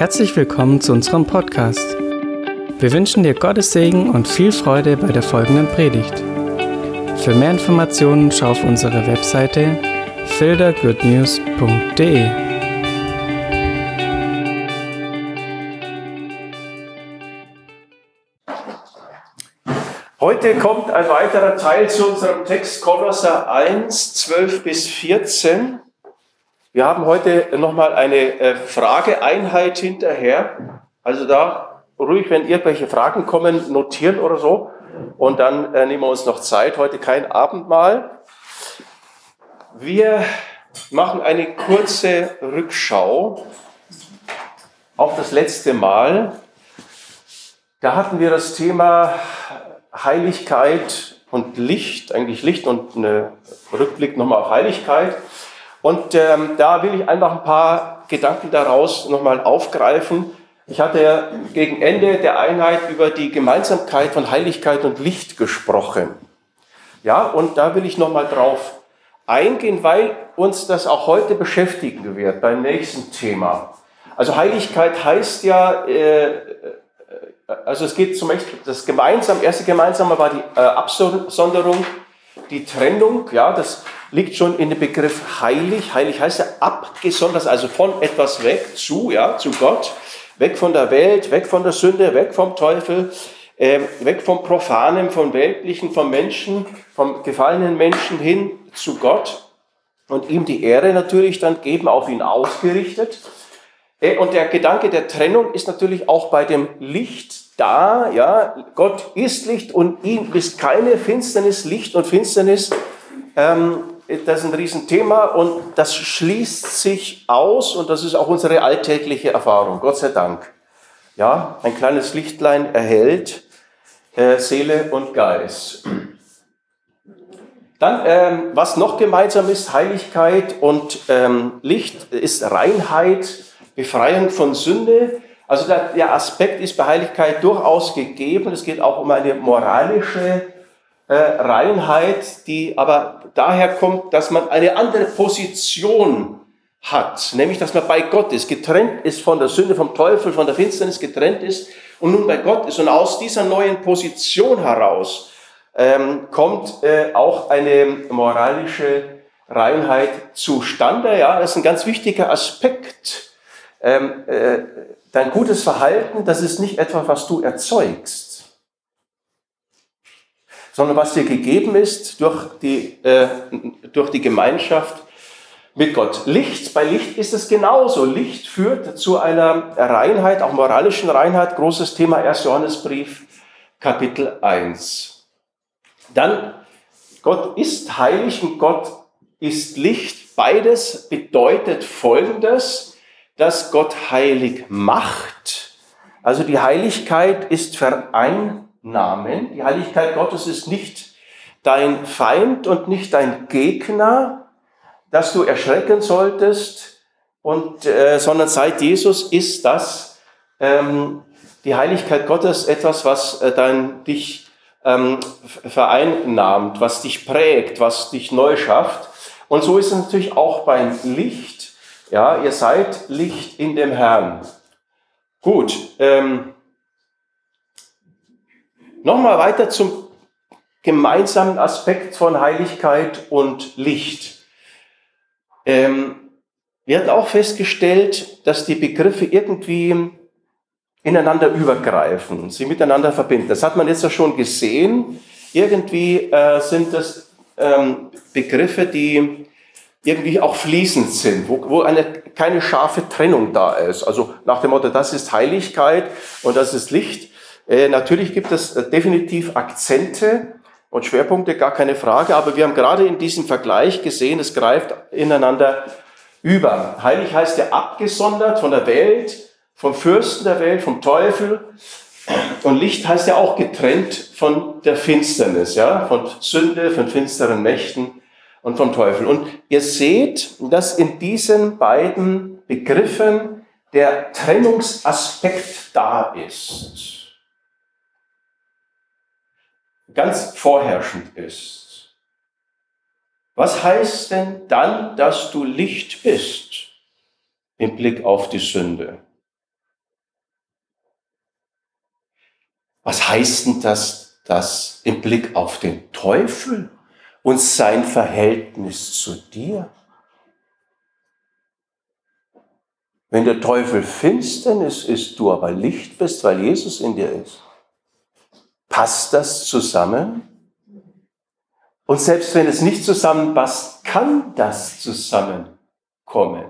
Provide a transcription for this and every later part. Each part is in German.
Herzlich willkommen zu unserem Podcast. Wir wünschen dir Gottes Segen und viel Freude bei der folgenden Predigt. Für mehr Informationen schau auf unsere Webseite fildergoodnews.de. Heute kommt ein weiterer Teil zu unserem Text Kolosser 1, 12 bis 14. Wir haben heute nochmal eine äh, Frageeinheit hinterher. Also da ruhig, wenn irgendwelche Fragen kommen, notieren oder so. Und dann äh, nehmen wir uns noch Zeit. Heute kein Abendmahl. Wir machen eine kurze Rückschau auf das letzte Mal. Da hatten wir das Thema Heiligkeit und Licht, eigentlich Licht und eine Rückblick nochmal auf Heiligkeit. Und ähm, da will ich einfach ein paar Gedanken daraus nochmal aufgreifen. Ich hatte ja gegen Ende der Einheit über die Gemeinsamkeit von Heiligkeit und Licht gesprochen. Ja, und da will ich nochmal drauf eingehen, weil uns das auch heute beschäftigen wird beim nächsten Thema. Also Heiligkeit heißt ja, äh, äh also es geht zum Beispiel, das gemeinsam, erste Gemeinsame war die äh, Absonderung, die Trennung, ja, das liegt schon in dem Begriff heilig. Heilig heißt ja abgesondert, also von etwas weg zu, ja, zu Gott, weg von der Welt, weg von der Sünde, weg vom Teufel, äh, weg vom Profanen, vom Weltlichen, vom Menschen, vom gefallenen Menschen hin zu Gott und ihm die Ehre natürlich dann geben, auf ihn ausgerichtet. Äh, und der Gedanke der Trennung ist natürlich auch bei dem Licht da, ja, Gott ist Licht und ihm ist keine Finsternis, Licht und Finsternis ähm, das ist ein Riesenthema und das schließt sich aus und das ist auch unsere alltägliche Erfahrung, Gott sei Dank. Ja, ein kleines Lichtlein erhält äh, Seele und Geist. Dann, ähm, was noch gemeinsam ist, Heiligkeit und ähm, Licht, ist Reinheit, Befreiung von Sünde. Also der, der Aspekt ist bei Heiligkeit durchaus gegeben. Es geht auch um eine moralische äh, Reinheit, die aber daher kommt, dass man eine andere Position hat, nämlich dass man bei Gott ist, getrennt ist von der Sünde, vom Teufel, von der Finsternis, getrennt ist und nun bei Gott ist. Und aus dieser neuen Position heraus ähm, kommt äh, auch eine moralische Reinheit zustande. Ja, das ist ein ganz wichtiger Aspekt. Ähm, äh, dein gutes Verhalten, das ist nicht etwas, was du erzeugst sondern was dir gegeben ist durch die, äh, durch die Gemeinschaft mit Gott. Licht, bei Licht ist es genauso. Licht führt zu einer Reinheit, auch moralischen Reinheit. Großes Thema 1. Johannesbrief, Kapitel 1. Dann, Gott ist heilig und Gott ist Licht. Beides bedeutet Folgendes, dass Gott heilig macht. Also die Heiligkeit ist vereint Namen. Die Heiligkeit Gottes ist nicht dein Feind und nicht dein Gegner, dass du erschrecken solltest, und, äh, sondern seit Jesus ist das ähm, die Heiligkeit Gottes etwas, was äh, dein, dich ähm, vereinnahmt, was dich prägt, was dich neu schafft. Und so ist es natürlich auch beim Licht. Ja, ihr seid Licht in dem Herrn. Gut, ähm, Nochmal weiter zum gemeinsamen Aspekt von Heiligkeit und Licht. Ähm, wir hatten auch festgestellt, dass die Begriffe irgendwie ineinander übergreifen, sie miteinander verbinden. Das hat man jetzt ja schon gesehen. Irgendwie äh, sind das ähm, Begriffe, die irgendwie auch fließend sind, wo, wo eine, keine scharfe Trennung da ist. Also nach dem Motto, das ist Heiligkeit und das ist Licht. Äh, natürlich gibt es äh, definitiv Akzente und Schwerpunkte, gar keine Frage, aber wir haben gerade in diesem Vergleich gesehen, es greift ineinander über. Heilig heißt ja abgesondert von der Welt, vom Fürsten der Welt, vom Teufel. Und Licht heißt ja auch getrennt von der Finsternis, ja, von Sünde, von finsteren Mächten und vom Teufel. Und ihr seht, dass in diesen beiden Begriffen der Trennungsaspekt da ist ganz vorherrschend ist. Was heißt denn dann, dass du Licht bist im Blick auf die Sünde? Was heißt denn das, das im Blick auf den Teufel und sein Verhältnis zu dir? Wenn der Teufel Finsternis ist, du aber Licht bist, weil Jesus in dir ist passt das zusammen? Und selbst wenn es nicht zusammenpasst, kann das zusammenkommen.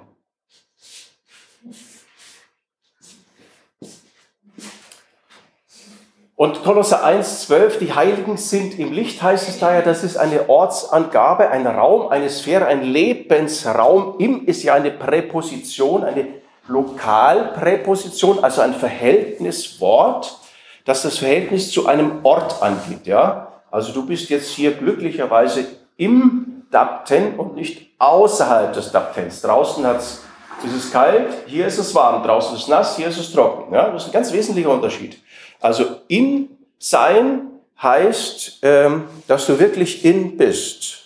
Und Kolosser 1,12, die Heiligen sind im Licht, heißt es daher, das ist eine Ortsangabe, ein Raum, eine Sphäre, ein Lebensraum. Im ist ja eine Präposition, eine Lokalpräposition, also ein Verhältniswort, das das Verhältnis zu einem Ort angibt. Ja? Also du bist jetzt hier glücklicherweise im Dapten und nicht außerhalb des Daptens. Draußen hat's, ist es kalt, hier ist es warm. Draußen ist es nass, hier ist es trocken. Ja? Das ist ein ganz wesentlicher Unterschied. Also in sein heißt, ähm, dass du wirklich in bist.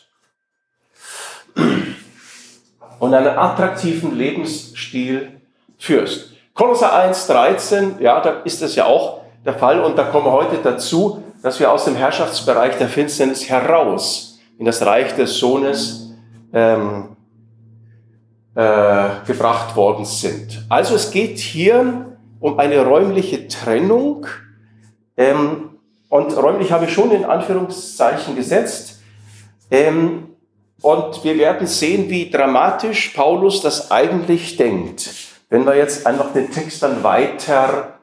Und einen attraktiven Lebensstil führst. Kolosser 1, 13, ja, da ist das ja auch der Fall. Und da kommen wir heute dazu, dass wir aus dem Herrschaftsbereich der Finsternis heraus in das Reich des Sohnes ähm, äh, gebracht worden sind. Also es geht hier um eine räumliche Trennung ähm, und räumlich habe ich schon in Anführungszeichen gesetzt. Ähm, und wir werden sehen, wie dramatisch Paulus das eigentlich denkt. Wenn wir jetzt einfach den Text dann weiter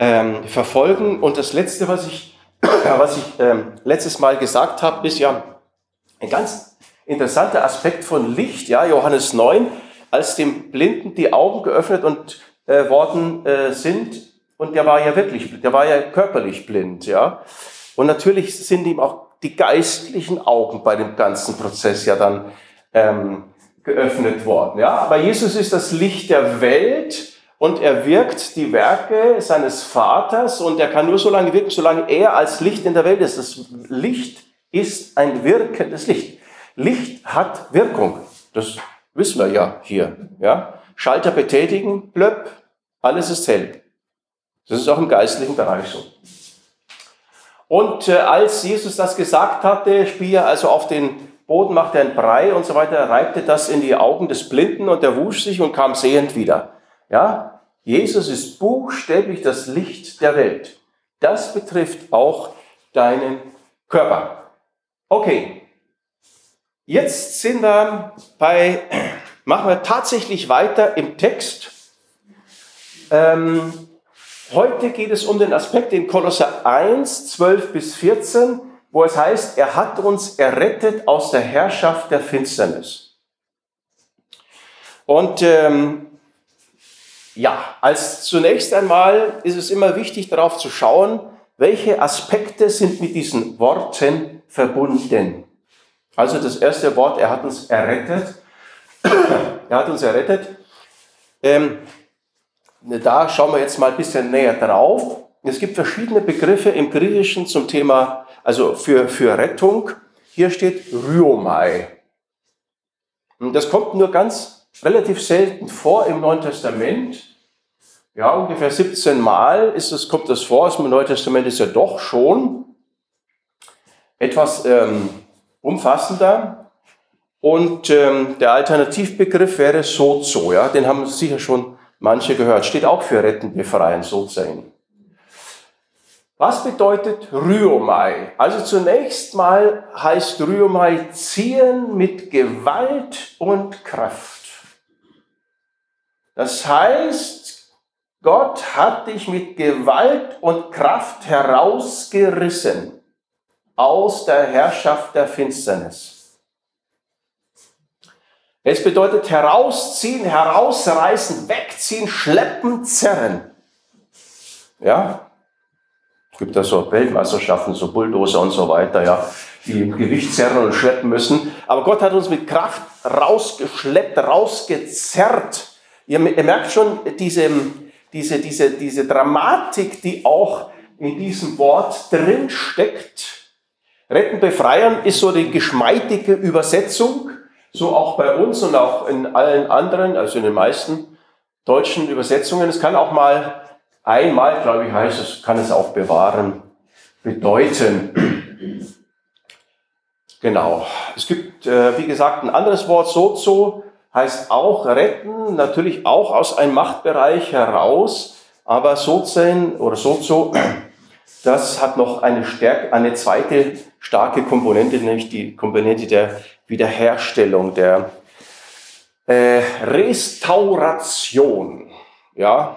ähm, verfolgen. Und das Letzte, was ich, was ich ähm, letztes Mal gesagt habe, ist ja ein ganz interessanter Aspekt von Licht. Ja, Johannes 9, als dem Blinden die Augen geöffnet und äh, worden äh, sind, und der war ja wirklich, der war ja körperlich blind, ja. Und natürlich sind ihm auch die geistlichen Augen bei dem ganzen Prozess ja dann ähm, geöffnet worden, ja. Aber Jesus ist das Licht der Welt und er wirkt die Werke seines Vaters und er kann nur so lange wirken, solange er als Licht in der Welt ist. Das Licht ist ein wirkendes Licht. Licht hat Wirkung. Das wissen wir ja hier, ja. Schalter betätigen, blöpp, alles ist hell. Das ist auch im geistlichen Bereich so. Und äh, als Jesus das gesagt hatte, spie er also auf den Boden, machte ein Brei und so weiter, reibte das in die Augen des Blinden und er wusch sich und kam sehend wieder. Ja, Jesus ist buchstäblich das Licht der Welt. Das betrifft auch deinen Körper. Okay, jetzt sind wir bei, machen wir tatsächlich weiter im Text. Ähm, Heute geht es um den Aspekt in Kolosser 1, 12 bis 14, wo es heißt, er hat uns errettet aus der Herrschaft der Finsternis. Und ähm, ja, als zunächst einmal ist es immer wichtig darauf zu schauen, welche Aspekte sind mit diesen Worten verbunden. Also das erste Wort, er hat uns errettet. er hat uns errettet. Ähm, da schauen wir jetzt mal ein bisschen näher drauf. Es gibt verschiedene Begriffe im Griechischen zum Thema, also für, für Rettung. Hier steht Ryomai. Das kommt nur ganz relativ selten vor im Neuen Testament. Ja, ungefähr 17 Mal ist es, kommt das vor. Im Neuen Testament ist ja doch schon etwas ähm, umfassender. Und ähm, der Alternativbegriff wäre Sozo. Ja, den haben sicher schon manche gehört. Steht auch für retten, befreien, so sein. Was bedeutet Ryomai? Also zunächst mal heißt Ryomai ziehen mit Gewalt und Kraft. Das heißt, Gott hat dich mit Gewalt und Kraft herausgerissen aus der Herrschaft der Finsternis. Es bedeutet herausziehen, herausreißen, wegziehen, schleppen, zerren. Ja? Es gibt da so Weltmeisterschaften, so Bulldozer und so weiter, ja, die im Gewicht zerren und schleppen müssen. Aber Gott hat uns mit Kraft rausgeschleppt, rausgezerrt. Ihr, ihr merkt schon diese, diese, diese, diese Dramatik, die auch in diesem Wort drin steckt. Retten, befreien ist so die geschmeidige Übersetzung. So auch bei uns und auch in allen anderen, also in den meisten deutschen Übersetzungen. Es kann auch mal einmal, glaube ich, heißt es, kann es auch bewahren, bedeuten. Genau. Es gibt, äh, wie gesagt, ein anderes Wort, sozo, heißt auch retten, natürlich auch aus einem Machtbereich heraus, aber sozen oder sozo, das hat noch eine, stärk eine zweite starke Komponente, nämlich die Komponente der Wiederherstellung, der äh, Restauration. Ja,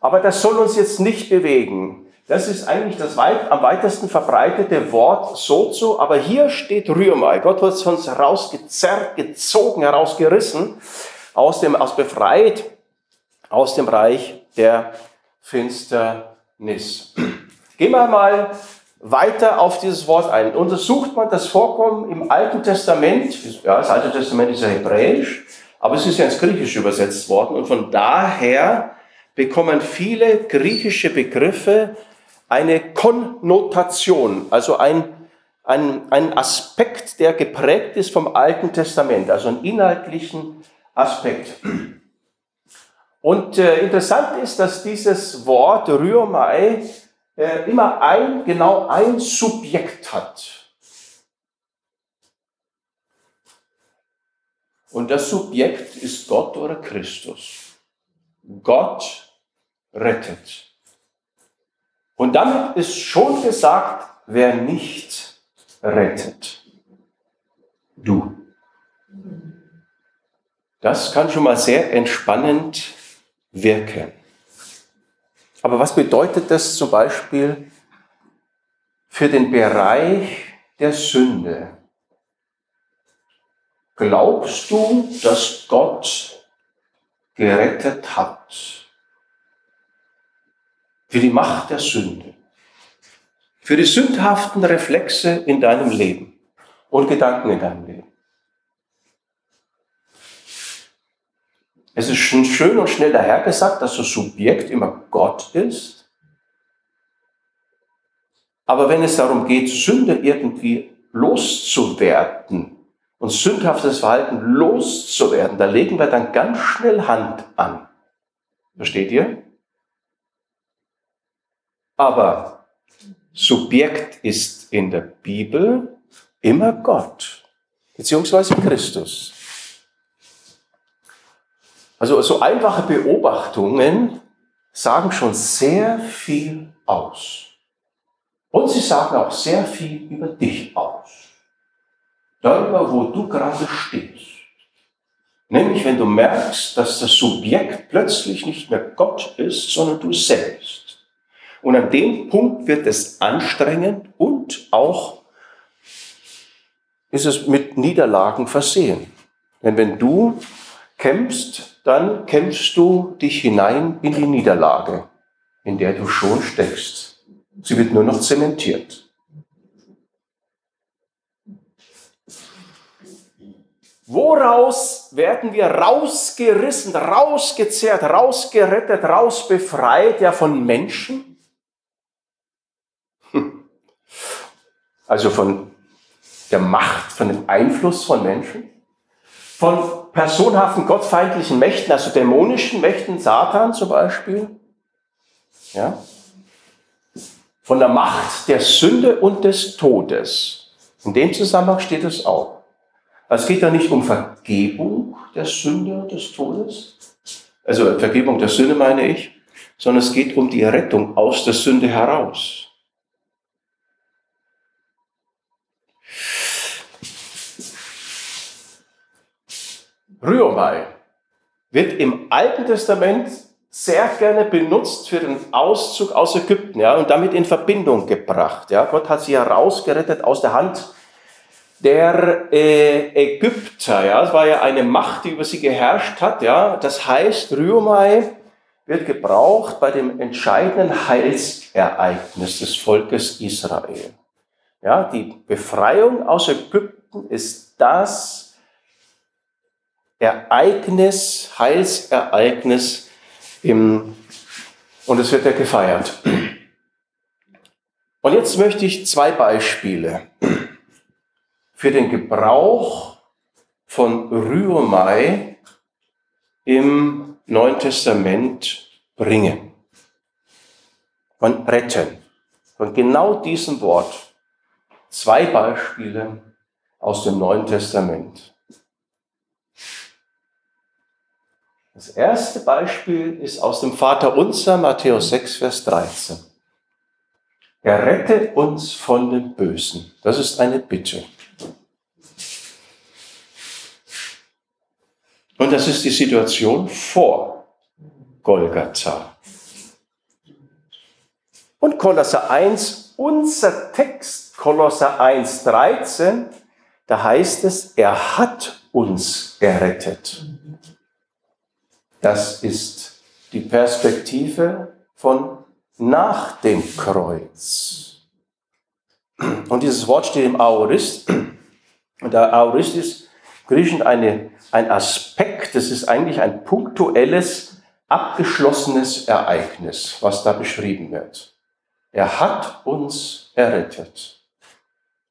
aber das soll uns jetzt nicht bewegen. Das ist eigentlich das weit, am weitesten verbreitete Wort Sozo, aber hier steht Rührmai. Gott hat es uns herausgezerrt, gezogen, herausgerissen, aus dem, aus befreit, aus dem Reich der Finsternis. Gehen wir mal weiter auf dieses Wort ein. Untersucht man das Vorkommen im Alten Testament, ja, das Alte Testament ist ja hebräisch, aber es ist ja ins Griechische übersetzt worden und von daher bekommen viele griechische Begriffe eine Konnotation, also ein, ein, ein Aspekt, der geprägt ist vom Alten Testament, also einen inhaltlichen Aspekt. Und äh, interessant ist, dass dieses Wort Ryomai äh, immer ein, genau ein Subjekt hat. Und das Subjekt ist Gott oder Christus. Gott rettet. Und damit ist schon gesagt, wer nicht rettet. Du. Das kann schon mal sehr entspannend wirken. Aber was bedeutet das zum Beispiel für den Bereich der Sünde? Glaubst du, dass Gott gerettet hat? Für die Macht der Sünde. Für die sündhaften Reflexe in deinem Leben und Gedanken in deinem Leben. Es ist schon schön und schnell dahergesagt, dass das Subjekt immer Gott ist. Aber wenn es darum geht, Sünde irgendwie loszuwerden und sündhaftes Verhalten loszuwerden, da legen wir dann ganz schnell Hand an. Versteht ihr? Aber Subjekt ist in der Bibel immer Gott, beziehungsweise Christus. Also so einfache Beobachtungen sagen schon sehr viel aus. Und sie sagen auch sehr viel über dich aus. Darüber, wo du gerade stehst. Nämlich, wenn du merkst, dass das Subjekt plötzlich nicht mehr Gott ist, sondern du selbst. Und an dem Punkt wird es anstrengend und auch ist es mit Niederlagen versehen. Denn wenn du kämpfst, dann kämpfst du dich hinein in die Niederlage, in der du schon steckst. Sie wird nur noch zementiert. Woraus werden wir rausgerissen, rausgezehrt, rausgerettet, rausbefreit? Ja, von Menschen? Also von der Macht, von dem Einfluss von Menschen? von personhaften gottfeindlichen Mächten, also dämonischen Mächten, Satan zum Beispiel, ja, von der Macht der Sünde und des Todes. In dem Zusammenhang steht es auch. Also es geht ja nicht um Vergebung der Sünde des Todes, also Vergebung der Sünde meine ich, sondern es geht um die Rettung aus der Sünde heraus. Rührmai wird im Alten Testament sehr gerne benutzt für den Auszug aus Ägypten, ja, und damit in Verbindung gebracht. Ja. Gott hat sie herausgerettet aus der Hand der äh, Ägypter. Ja. Es war ja eine Macht, die über sie geherrscht hat. Ja. Das heißt, Rührmai wird gebraucht bei dem entscheidenden Heilsereignis des Volkes Israel. Ja, die Befreiung aus Ägypten ist das, Ereignis, Heilsereignis im, und es wird ja gefeiert. Und jetzt möchte ich zwei Beispiele für den Gebrauch von Ryomai im Neuen Testament bringen. von retten, von genau diesem Wort. Zwei Beispiele aus dem Neuen Testament. Das erste Beispiel ist aus dem Vater Unser, Matthäus 6, Vers 13. Er rette uns von dem Bösen. Das ist eine Bitte. Und das ist die Situation vor Golgatha. Und Kolosser 1, unser Text, Kolosser 1, 13, da heißt es, er hat uns errettet. Das ist die Perspektive von nach dem Kreuz. Und dieses Wort steht im Aorist. Und der Aorist ist griechisch eine, ein Aspekt, das ist eigentlich ein punktuelles, abgeschlossenes Ereignis, was da beschrieben wird. Er hat uns errettet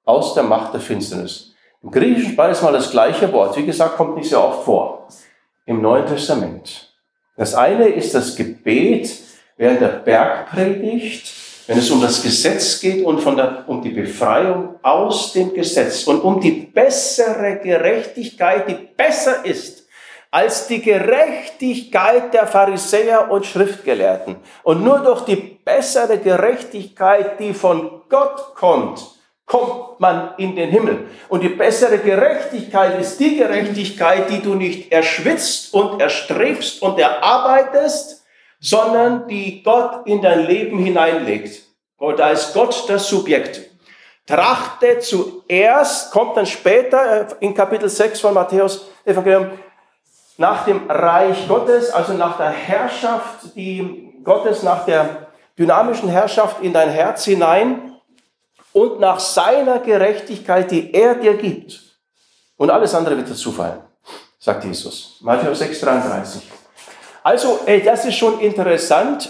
aus der Macht der Finsternis. Im Griechischen beides mal das gleiche Wort. Wie gesagt, kommt nicht sehr oft vor im Neuen Testament. Das eine ist das Gebet während der Bergpredigt, wenn es um das Gesetz geht und von der, um die Befreiung aus dem Gesetz und um die bessere Gerechtigkeit, die besser ist als die Gerechtigkeit der Pharisäer und Schriftgelehrten. Und nur durch die bessere Gerechtigkeit, die von Gott kommt, kommt man in den Himmel. Und die bessere Gerechtigkeit ist die Gerechtigkeit, die du nicht erschwitzt und erstrebst und erarbeitest, sondern die Gott in dein Leben hineinlegt. Und da ist Gott das Subjekt. Trachte zuerst, kommt dann später äh, in Kapitel 6 von Matthäus Evangelium, nach dem Reich Gottes, also nach der Herrschaft, die Gottes, nach der dynamischen Herrschaft in dein Herz hinein und nach seiner Gerechtigkeit, die er dir gibt. Und alles andere wird dazu fallen, sagt Jesus. Matthäus 6, 33. Also, ey, das ist schon interessant.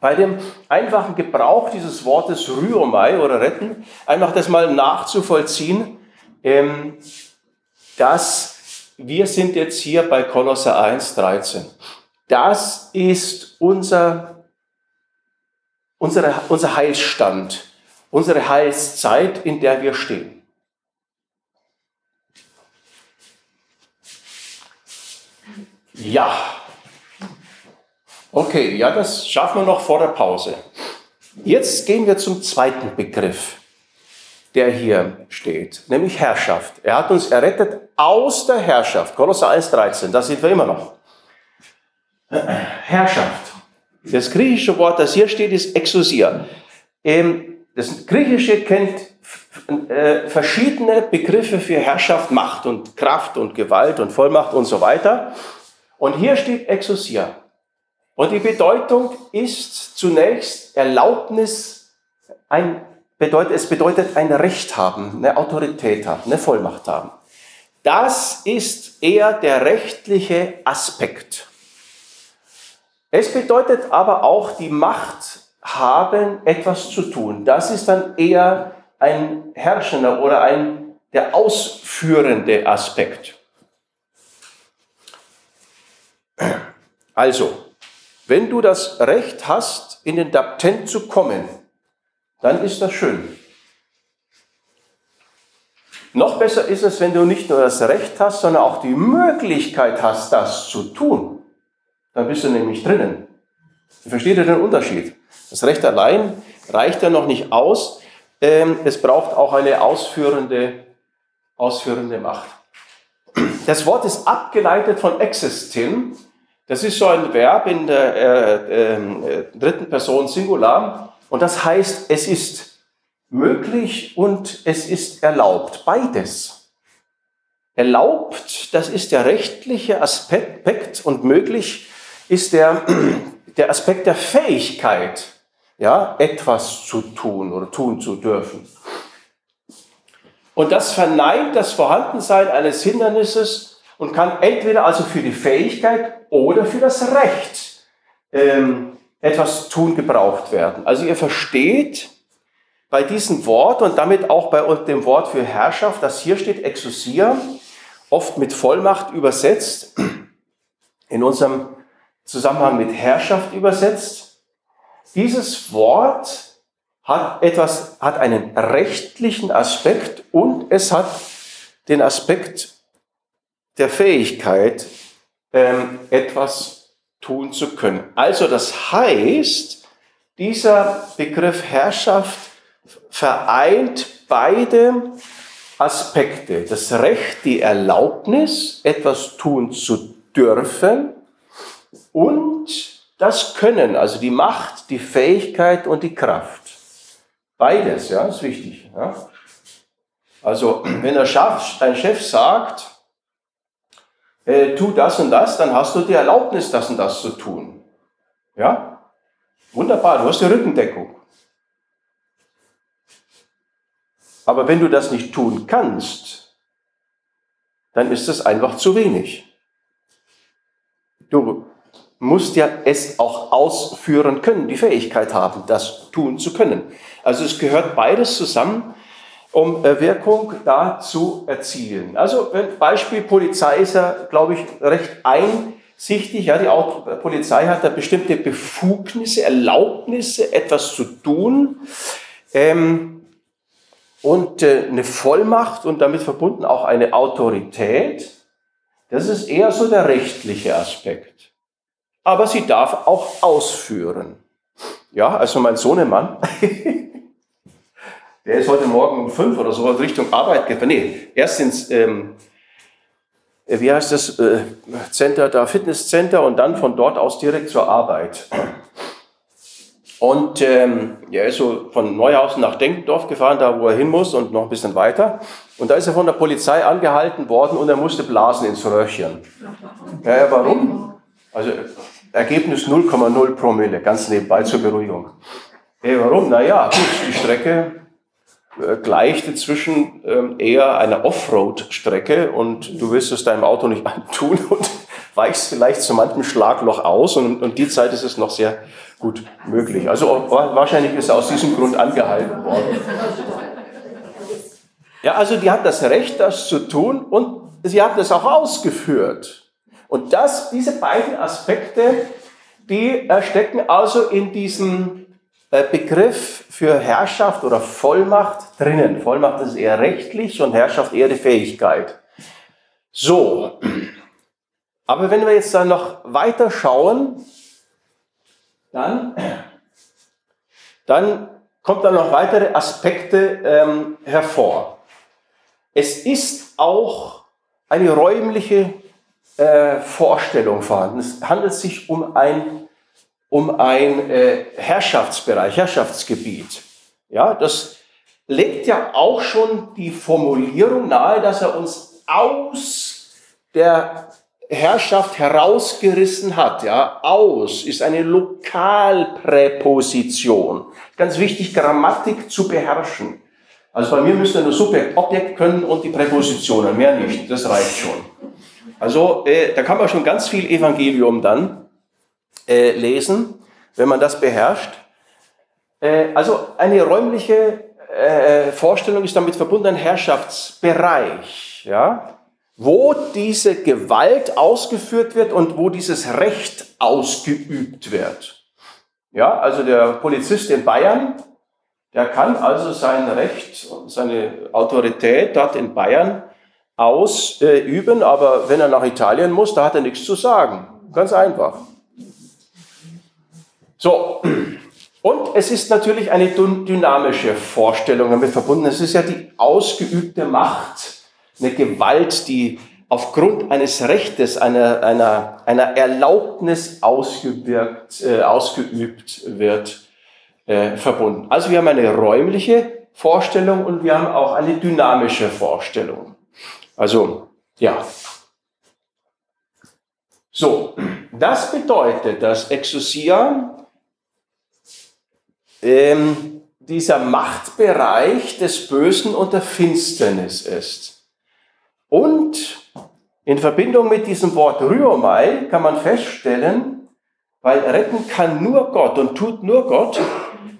Bei dem einfachen Gebrauch dieses Wortes Rüomai oder retten, einfach das mal nachzuvollziehen, ähm, dass wir sind jetzt hier bei Kolosser 1, 13. Das ist unser, unsere, unser Heilsstand unsere Heilszeit, in der wir stehen. Ja. Okay, ja, das schaffen wir noch vor der Pause. Jetzt gehen wir zum zweiten Begriff, der hier steht, nämlich Herrschaft. Er hat uns errettet aus der Herrschaft. Kolosser 1,13, da sind wir immer noch. Herrschaft. Das griechische Wort, das hier steht, ist Exousia. Ähm, das Griechische kennt äh, verschiedene Begriffe für Herrschaft, Macht und Kraft und Gewalt und Vollmacht und so weiter. Und hier steht Exousia. Und die Bedeutung ist zunächst Erlaubnis, ein, bedeutet, es bedeutet ein Recht haben, eine Autorität haben, eine Vollmacht haben. Das ist eher der rechtliche Aspekt. Es bedeutet aber auch die Macht haben, etwas zu tun. Das ist dann eher ein herrschender oder ein der ausführende Aspekt. Also, wenn du das Recht hast, in den Daptent zu kommen, dann ist das schön. Noch besser ist es, wenn du nicht nur das Recht hast, sondern auch die Möglichkeit hast, das zu tun. Dann bist du nämlich drinnen. Versteht ihr den Unterschied? Das Recht allein reicht ja noch nicht aus. Ähm, es braucht auch eine ausführende, ausführende Macht. Das Wort ist abgeleitet von existin. Das ist so ein Verb in der äh, äh, dritten Person Singular. Und das heißt, es ist möglich und es ist erlaubt. Beides. Erlaubt, das ist der rechtliche Aspekt und möglich ist der, der Aspekt der Fähigkeit ja, etwas zu tun oder tun zu dürfen. Und das verneint das Vorhandensein eines Hindernisses und kann entweder also für die Fähigkeit oder für das Recht ähm, etwas tun gebraucht werden. Also ihr versteht bei diesem Wort und damit auch bei dem Wort für Herrschaft, das hier steht, Exousia, oft mit Vollmacht übersetzt, in unserem Zusammenhang mit Herrschaft übersetzt, dieses Wort hat etwas, hat einen rechtlichen Aspekt und es hat den Aspekt der Fähigkeit, ähm, etwas tun zu können. Also das heißt, dieser Begriff Herrschaft vereint beide Aspekte. Das Recht, die Erlaubnis, etwas tun zu dürfen und das Können, also die Macht, die Fähigkeit und die Kraft. Beides, ja, ist wichtig. Ja. Also, wenn der Chef, dein Chef sagt, äh, tu das und das, dann hast du die Erlaubnis, das und das zu tun. Ja? Wunderbar, du hast die Rückendeckung. Aber wenn du das nicht tun kannst, dann ist es einfach zu wenig. Du musst ja es auch ausführen können, die Fähigkeit haben, das tun zu können. Also es gehört beides zusammen, um äh, Wirkung da zu erzielen. Also Beispiel Polizei ist ja, glaube ich, recht einsichtig. Ja, die Polizei hat da bestimmte Befugnisse, Erlaubnisse, etwas zu tun. Ähm, und äh, eine Vollmacht und damit verbunden auch eine Autorität. Das ist eher so der rechtliche Aspekt. Aber sie darf auch ausführen. Ja, also mein Sohnemann, der ist heute Morgen um fünf oder so in Richtung Arbeit gefahren. Nee, erst ins, ähm, äh, wie heißt das, äh, Center, da Fitnesscenter und dann von dort aus direkt zur Arbeit. Und ähm, er ist so von Neuhausen nach Denkendorf gefahren, da wo er hin muss und noch ein bisschen weiter. Und da ist er von der Polizei angehalten worden und er musste blasen ins Röhrchen. Ja, ja warum? Also Ergebnis 0,0 Promille, ganz nebenbei zur Beruhigung. Hey, warum? Naja, gut, die Strecke äh, gleicht inzwischen ähm, eher einer Offroad-Strecke und du willst es deinem Auto nicht antun und weichst vielleicht zu manchem Schlagloch aus und, und die Zeit ist es noch sehr gut möglich. Also wahrscheinlich ist er aus diesem Grund angehalten worden. Ja, also die hat das Recht, das zu tun und sie hat das auch ausgeführt. Und das, diese beiden Aspekte, die stecken also in diesem äh, Begriff für Herrschaft oder Vollmacht drinnen. Vollmacht ist eher rechtlich und Herrschaft eher die Fähigkeit. So, aber wenn wir jetzt dann noch weiter schauen, dann, dann kommt dann noch weitere Aspekte ähm, hervor. Es ist auch eine räumliche äh, Vorstellung vorhanden. Es handelt sich um ein, um ein äh, Herrschaftsbereich, Herrschaftsgebiet. Ja, das legt ja auch schon die Formulierung nahe, dass er uns aus der Herrschaft herausgerissen hat, ja, aus, ist eine Lokalpräposition. Ganz wichtig, Grammatik zu beherrschen. Also bei mir müsste nur Subjekt, Objekt können und die Präpositionen, mehr nicht, das reicht schon. Also äh, da kann man schon ganz viel Evangelium dann äh, lesen, wenn man das beherrscht. Äh, also eine räumliche äh, Vorstellung ist damit verbunden, ein Herrschaftsbereich. Ja? wo diese Gewalt ausgeführt wird und wo dieses Recht ausgeübt wird. Ja, also der Polizist in Bayern, der kann also sein Recht, seine Autorität dort in Bayern ausüben, aber wenn er nach Italien muss, da hat er nichts zu sagen. Ganz einfach. So, und es ist natürlich eine dynamische Vorstellung damit verbunden. Es ist ja die ausgeübte Macht eine Gewalt, die aufgrund eines Rechtes, einer, einer, einer Erlaubnis ausgewirkt, äh, ausgeübt wird, äh, verbunden. Also wir haben eine räumliche Vorstellung und wir haben auch eine dynamische Vorstellung. Also, ja. So, das bedeutet, dass Exousia ähm, dieser Machtbereich des Bösen und der Finsternis ist. Und in Verbindung mit diesem Wort Ryomai kann man feststellen, weil retten kann nur Gott und tut nur Gott,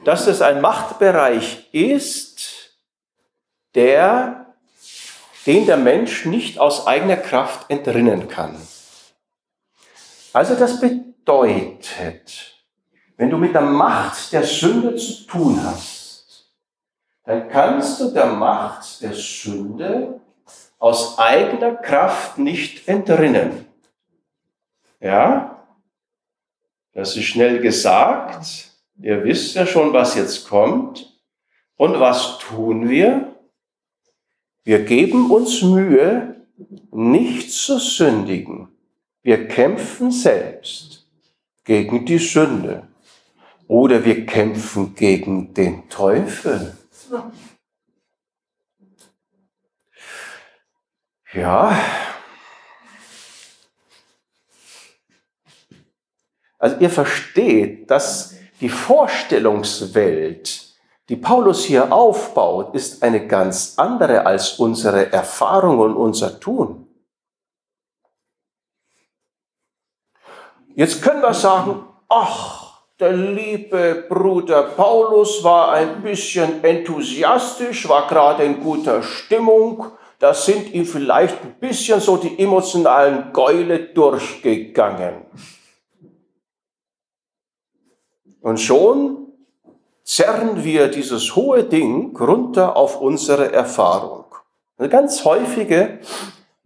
dass es ein Machtbereich ist, der, den der Mensch nicht aus eigener Kraft entrinnen kann. Also das bedeutet, wenn du mit der Macht der Sünde zu tun hast, dann kannst du der Macht der Sünde aus eigener Kraft nicht entrinnen. Ja? Das ist schnell gesagt. Ihr wisst ja schon, was jetzt kommt. Und was tun wir? Wir geben uns Mühe, nicht zu sündigen. Wir kämpfen selbst gegen die Sünde. Oder wir kämpfen gegen den Teufel. Ja. Also ihr versteht, dass die Vorstellungswelt, die Paulus hier aufbaut, ist eine ganz andere als unsere Erfahrung und unser Tun. Jetzt können wir sagen, ach, der liebe Bruder Paulus war ein bisschen enthusiastisch, war gerade in guter Stimmung, da sind ihm vielleicht ein bisschen so die emotionalen Gäule durchgegangen. Und schon zerren wir dieses hohe Ding runter auf unsere Erfahrung. Ein ganz häufige,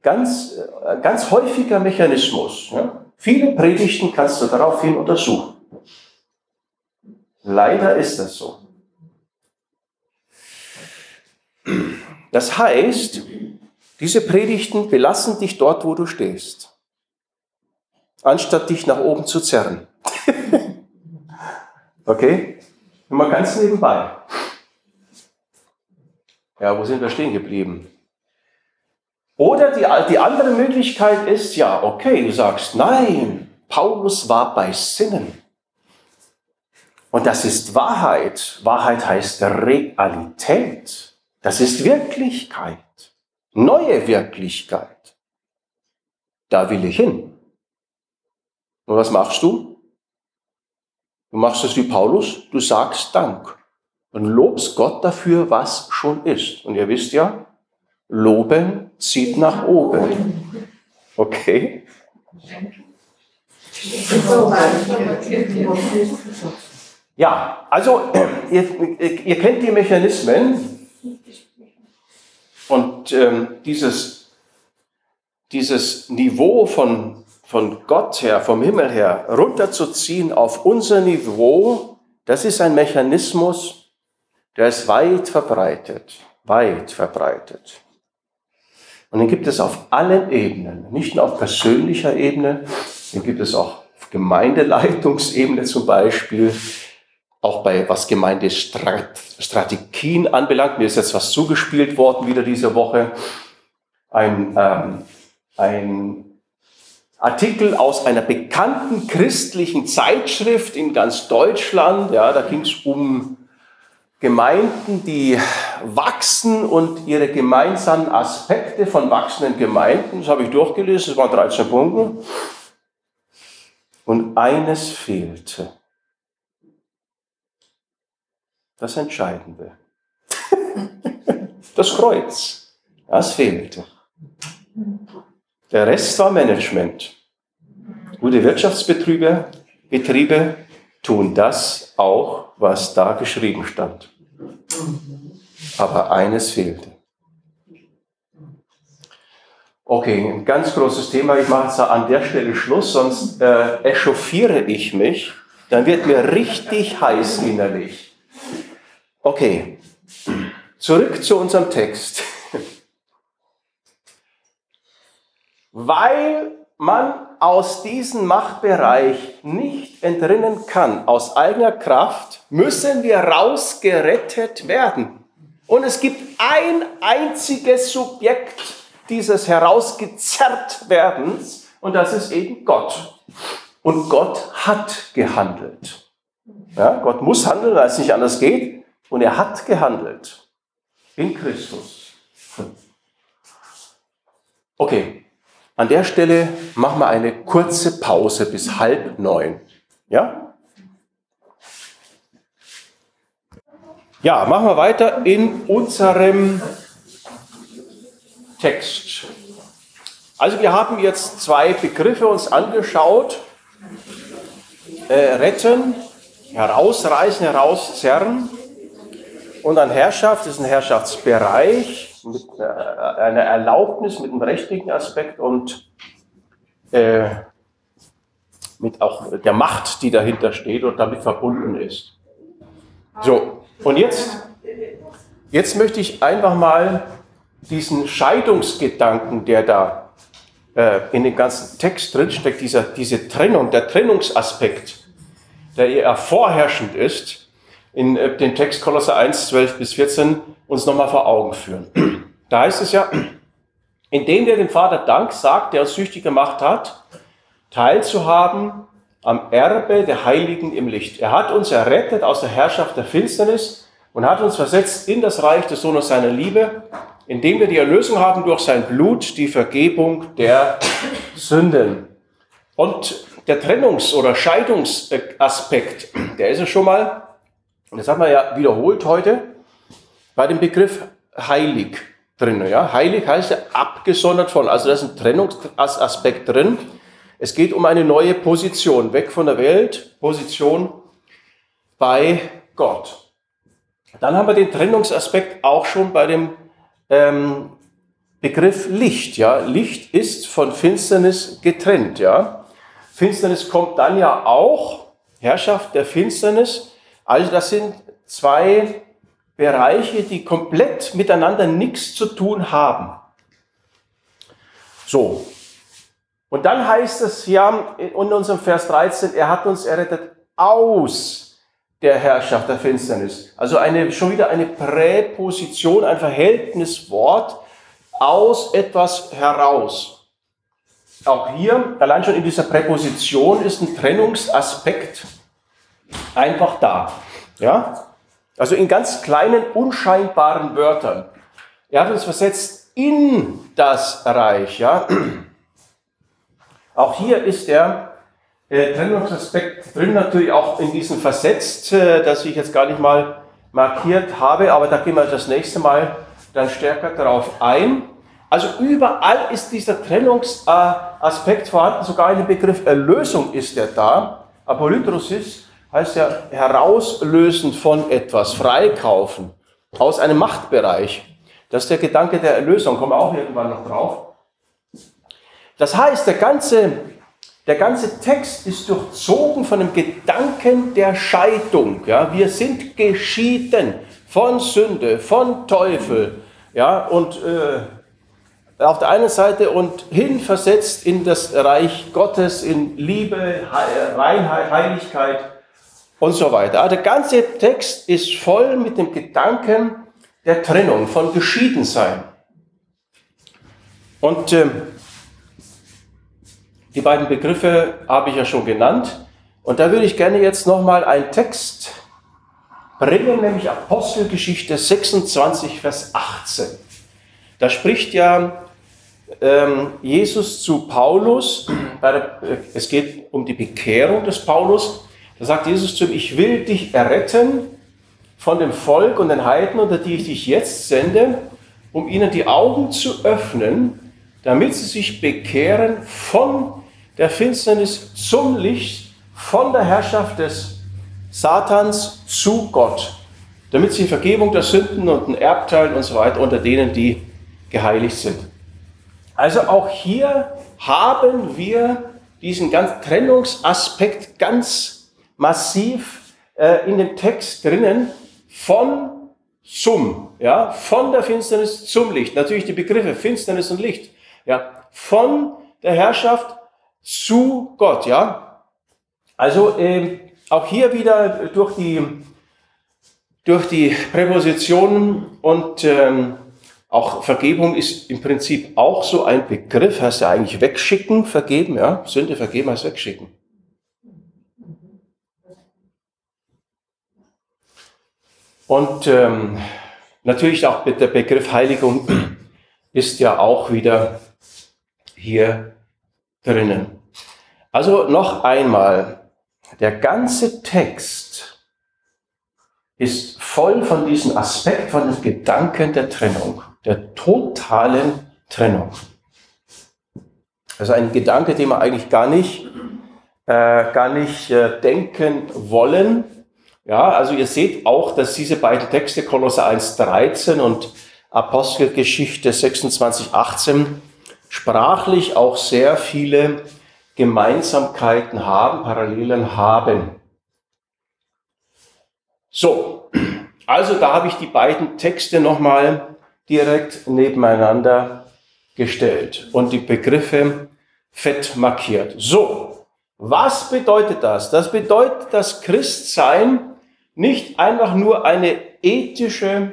ganz, äh, ganz häufiger Mechanismus. Ja? Viele Predigten kannst du daraufhin untersuchen. Leider ist das so. Das heißt, diese Predigten belassen dich dort, wo du stehst, anstatt dich nach oben zu zerren. okay? Immer ganz nebenbei. Ja, wo sind wir stehen geblieben? Oder die, die andere Möglichkeit ist, ja, okay, du sagst, nein, Paulus war bei Sinnen. Und das ist Wahrheit. Wahrheit heißt Realität. Das ist Wirklichkeit. Neue Wirklichkeit. Da will ich hin. Und was machst du? Du machst es wie Paulus, du sagst Dank und lobst Gott dafür, was schon ist. Und ihr wisst ja, Loben zieht nach oben. Okay? Ja, also ihr, ihr kennt die Mechanismen und ähm, dieses, dieses Niveau von, von Gott her, vom Himmel her, runterzuziehen auf unser Niveau, das ist ein Mechanismus, der ist weit verbreitet, weit verbreitet. Und den gibt es auf allen Ebenen, nicht nur auf persönlicher Ebene, den gibt es auch auf Gemeindeleitungsebene zum Beispiel, auch bei was Gemeindestrategien anbelangt. Mir ist jetzt was zugespielt worden wieder diese Woche. Ein, ähm, ein Artikel aus einer bekannten christlichen Zeitschrift in ganz Deutschland. Ja, da ging es um Gemeinden, die wachsen und ihre gemeinsamen Aspekte von wachsenden Gemeinden, das habe ich durchgelesen, das waren 13 Punkte. Und eines fehlte. Das Entscheidende. Das Kreuz. Das fehlte. Der Rest war Management. Gute Wirtschaftsbetriebe Betriebe tun das auch, was da geschrieben stand. Aber eines fehlte. Okay, ein ganz großes Thema. Ich mache jetzt an der Stelle Schluss, sonst äh, echauffiere ich mich. Dann wird mir richtig heiß innerlich. Okay, zurück zu unserem Text. Weil man aus diesem Machtbereich nicht entrinnen kann, aus eigener Kraft, müssen wir rausgerettet werden. Und es gibt ein einziges Subjekt dieses herausgezerrt werdens und das ist eben Gott. Und Gott hat gehandelt. Ja, Gott muss handeln, weil es nicht anders geht. Und er hat gehandelt in Christus. Okay, an der Stelle machen wir eine kurze Pause bis halb neun. Ja? Ja, machen wir weiter in unserem Text. Also wir haben jetzt zwei Begriffe uns angeschaut. Äh, retten herausreißen, herauszerren. Und an Herrschaft ist ein Herrschaftsbereich mit äh, einer Erlaubnis, mit einem rechtlichen Aspekt und äh, mit auch der Macht, die dahinter steht und damit verbunden ist. So, und jetzt, jetzt möchte ich einfach mal diesen Scheidungsgedanken, der da äh, in dem ganzen Text drinsteckt, dieser, diese Trennung, der Trennungsaspekt, der eher vorherrschend ist, in äh, den Text Kolosser 1, 12 bis 14 uns nochmal vor Augen führen. Da heißt es ja, indem wir dem Vater Dank sagt, der uns süchtig gemacht hat, teilzuhaben am Erbe der Heiligen im Licht. Er hat uns errettet aus der Herrschaft der Finsternis und hat uns versetzt in das Reich des Sohnes seiner Liebe, indem wir die Erlösung haben durch sein Blut, die Vergebung der Sünden. Und der Trennungs- oder Scheidungsaspekt, der ist ja schon mal, das haben wir ja wiederholt heute, bei dem Begriff heilig drin. Ja? Heilig heißt ja abgesondert von, also da ist ein Trennungsaspekt drin. Es geht um eine neue Position, weg von der Welt, Position bei Gott. Dann haben wir den Trennungsaspekt auch schon bei dem ähm, Begriff Licht. Ja? Licht ist von Finsternis getrennt. Ja? Finsternis kommt dann ja auch, Herrschaft der Finsternis. Also das sind zwei Bereiche, die komplett miteinander nichts zu tun haben. So, und dann heißt es ja in unserem Vers 13, er hat uns errettet aus der Herrschaft der Finsternis. Also eine, schon wieder eine Präposition, ein Verhältniswort aus etwas heraus. Auch hier, allein schon in dieser Präposition ist ein Trennungsaspekt einfach da. Ja? Also in ganz kleinen, unscheinbaren Wörtern. Er hat uns versetzt in das Reich. Ja? Auch hier ist der äh, Trennungsaspekt drin, natürlich auch in diesem Versetzt, äh, das ich jetzt gar nicht mal markiert habe, aber da gehen wir das nächste Mal dann stärker darauf ein. Also überall ist dieser Trennungsaspekt vorhanden, sogar in dem Begriff Erlösung ist er da. Apolytrosis heißt ja herauslösen von etwas, freikaufen aus einem Machtbereich. Das ist der Gedanke der Erlösung, kommen wir auch irgendwann noch drauf. Das heißt, der ganze, der ganze Text ist durchzogen von dem Gedanken der Scheidung. Ja? Wir sind geschieden von Sünde, von Teufel. Ja? Und äh, auf der einen Seite und hinversetzt in das Reich Gottes, in Liebe, Reinheit, Heiligkeit und so weiter. Also der ganze Text ist voll mit dem Gedanken der Trennung, von Geschiedensein. Und äh, die beiden Begriffe habe ich ja schon genannt. Und da würde ich gerne jetzt nochmal einen Text bringen, nämlich Apostelgeschichte 26, Vers 18. Da spricht ja ähm, Jesus zu Paulus, äh, es geht um die Bekehrung des Paulus. Da sagt Jesus zu ihm, ich will dich erretten von dem Volk und den Heiden, unter die ich dich jetzt sende, um ihnen die Augen zu öffnen, damit sie sich bekehren von der Finsternis zum Licht, von der Herrschaft des Satans zu Gott, damit sie Vergebung der Sünden und ein Erbteil und so weiter unter denen, die geheiligt sind. Also auch hier haben wir diesen ganz Trennungsaspekt ganz massiv äh, in dem Text drinnen von zum, ja, von der Finsternis zum Licht. Natürlich die Begriffe Finsternis und Licht, ja, von der Herrschaft zu Gott, ja. Also äh, auch hier wieder durch die, durch die Präpositionen und ähm, auch Vergebung ist im Prinzip auch so ein Begriff, heißt ja eigentlich wegschicken, vergeben, ja. Sünde vergeben heißt wegschicken. Und ähm, natürlich auch der Begriff Heiligung ist ja auch wieder hier drinnen. Also noch einmal, der ganze Text ist voll von diesem Aspekt, von dem Gedanken der Trennung, der totalen Trennung. Also ein Gedanke, den wir eigentlich gar nicht, äh, gar nicht äh, denken wollen, Ja, also ihr seht auch, dass diese beiden Texte, Kolosser 1,13 und Apostelgeschichte 26,18, sprachlich auch sehr viele Gemeinsamkeiten haben, Parallelen haben. So, also da habe ich die beiden Texte nochmal direkt nebeneinander gestellt und die Begriffe fett markiert. So, was bedeutet das? Das bedeutet, dass Christsein nicht einfach nur eine ethische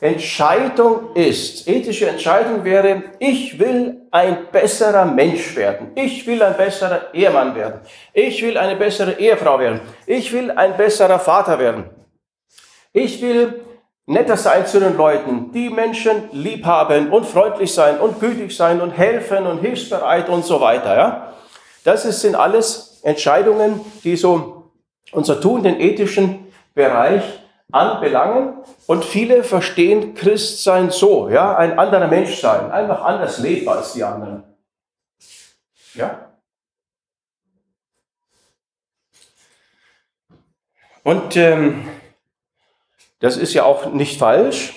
Entscheidung ist. Ethische Entscheidung wäre, ich will ein besserer Mensch werden. Ich will ein besserer Ehemann werden. Ich will eine bessere Ehefrau werden. Ich will ein besserer Vater werden. Ich will netter sein zu den Leuten, die Menschen lieb haben und freundlich sein und gütig sein und helfen und hilfsbereit und so weiter. Ja? Das sind alles Entscheidungen, die so unser Tun, den ethischen Bereich anbelangen. Und viele verstehen Christsein so, ja, ein anderer Mensch sein, einfach anders leben als die anderen. Ja? Und ähm, das ist ja auch nicht falsch.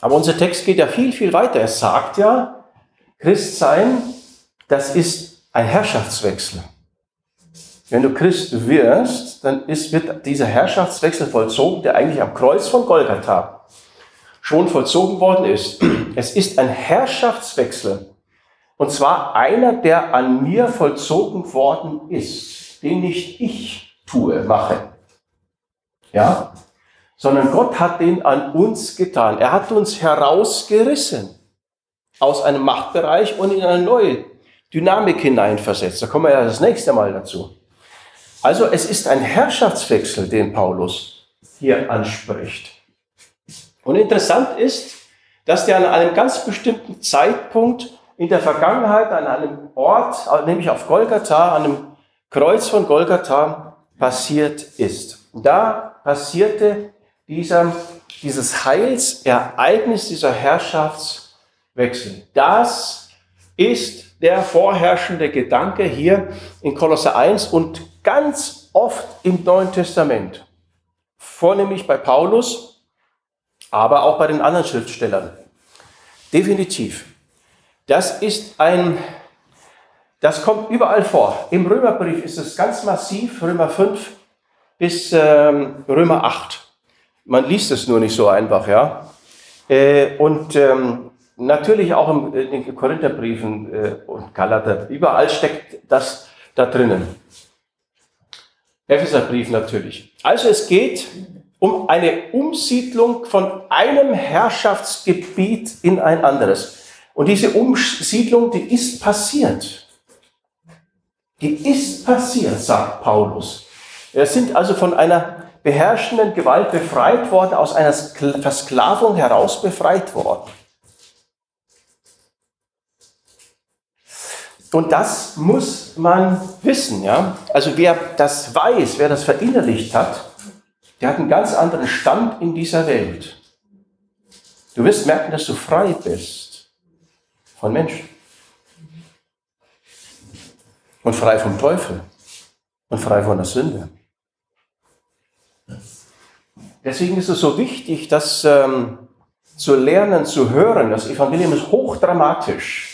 Aber unser Text geht ja viel, viel weiter. Er sagt ja, Christsein, das ist ein Herrschaftswechsel. Wenn du Christ wirst, dann ist, wird dieser Herrschaftswechsel vollzogen, der eigentlich am Kreuz von Golgatha schon vollzogen worden ist. Es ist ein Herrschaftswechsel. Und zwar einer, der an mir vollzogen worden ist, den nicht ich tue, mache. Ja? sondern Gott hat den an uns getan. Er hat uns herausgerissen aus einem Machtbereich und in eine neue Dynamik hineinversetzt. Da kommen wir ja das nächste Mal dazu. Also es ist ein Herrschaftswechsel, den Paulus hier anspricht. Und interessant ist, dass der an einem ganz bestimmten Zeitpunkt in der Vergangenheit an einem Ort, nämlich auf Golgatha, an einem Kreuz von Golgatha, passiert ist. Da passierte dieser, dieses Heilsereignis, dieser Herrschaftswechsel. Das ist der vorherrschende Gedanke hier in Kolosse 1 und ganz oft im Neuen Testament. Vornehmlich bei Paulus, aber auch bei den anderen Schriftstellern. Definitiv. Das ist ein, das kommt überall vor. Im Römerbrief ist es ganz massiv, Römer 5 bis ähm, Römer 8. Man liest es nur nicht so einfach, ja. Äh, und ähm, natürlich auch in den Korintherbriefen äh, und Galater, überall steckt das da drinnen. Epheserbrief natürlich. Also es geht um eine Umsiedlung von einem Herrschaftsgebiet in ein anderes. Und diese Umsiedlung, die ist passiert. Die ist passiert, sagt Paulus. Wir sind also von einer beherrschenden Gewalt befreit worden, aus einer Versklavung heraus befreit worden. Und das muss man wissen, ja. Also wer das weiß, wer das verinnerlicht hat, der hat einen ganz anderen Stand in dieser Welt. Du wirst merken, dass du frei bist von Menschen. Und frei vom Teufel. Und frei von der Sünde. Deswegen ist es so wichtig, das ähm, zu lernen, zu hören. Das Evangelium ist hochdramatisch.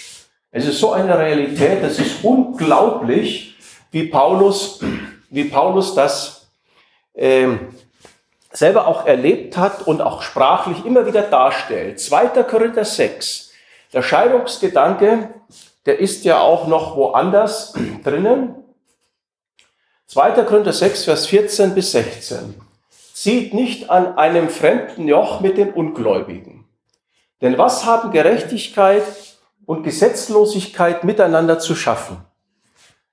Es ist so eine Realität, es ist unglaublich, wie Paulus, wie Paulus das ähm, selber auch erlebt hat und auch sprachlich immer wieder darstellt. 2. Korinther 6. Der Scheidungsgedanke, der ist ja auch noch woanders drinnen. 2. Korinther 6, Vers 14 bis 16 zieht nicht an einem fremden Joch mit den Ungläubigen. Denn was haben Gerechtigkeit und Gesetzlosigkeit miteinander zu schaffen?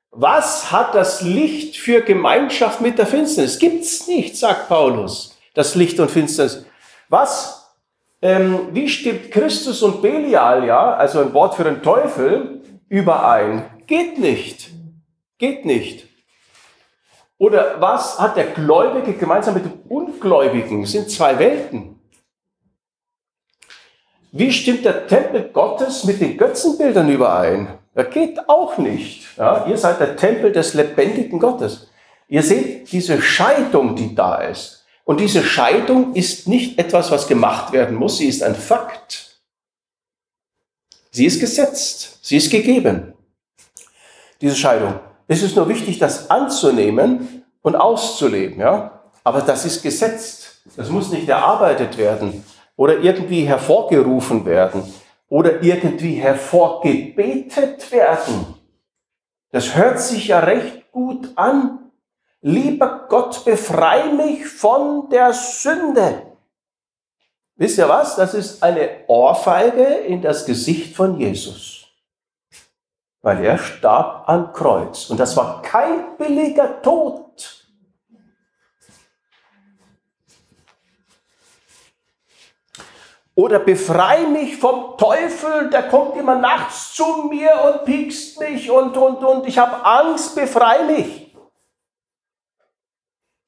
Was hat das Licht für Gemeinschaft mit der Finsternis? Gibt's nicht, sagt Paulus, das Licht und Finsternis. Was, ähm, wie stimmt Christus und Belial, ja, also ein Wort für den Teufel, überein? Geht nicht. Geht nicht. Oder was hat der Gläubige gemeinsam mit dem Ungläubigen? Das sind zwei Welten. Wie stimmt der Tempel Gottes mit den Götzenbildern überein? Das geht auch nicht. Ja, ihr seid der Tempel des lebendigen Gottes. Ihr seht diese Scheidung, die da ist. Und diese Scheidung ist nicht etwas, was gemacht werden muss, sie ist ein Fakt. Sie ist gesetzt, sie ist gegeben. Diese Scheidung. Es ist nur wichtig, das anzunehmen und auszuleben, ja. Aber das ist gesetzt. Das muss nicht erarbeitet werden oder irgendwie hervorgerufen werden oder irgendwie hervorgebetet werden. Das hört sich ja recht gut an. Lieber Gott, befrei mich von der Sünde. Wisst ihr was? Das ist eine Ohrfeige in das Gesicht von Jesus. Weil er starb am Kreuz. Und das war kein billiger Tod. Oder befrei mich vom Teufel, der kommt immer nachts zu mir und piekst mich und, und, und ich habe Angst, befrei mich.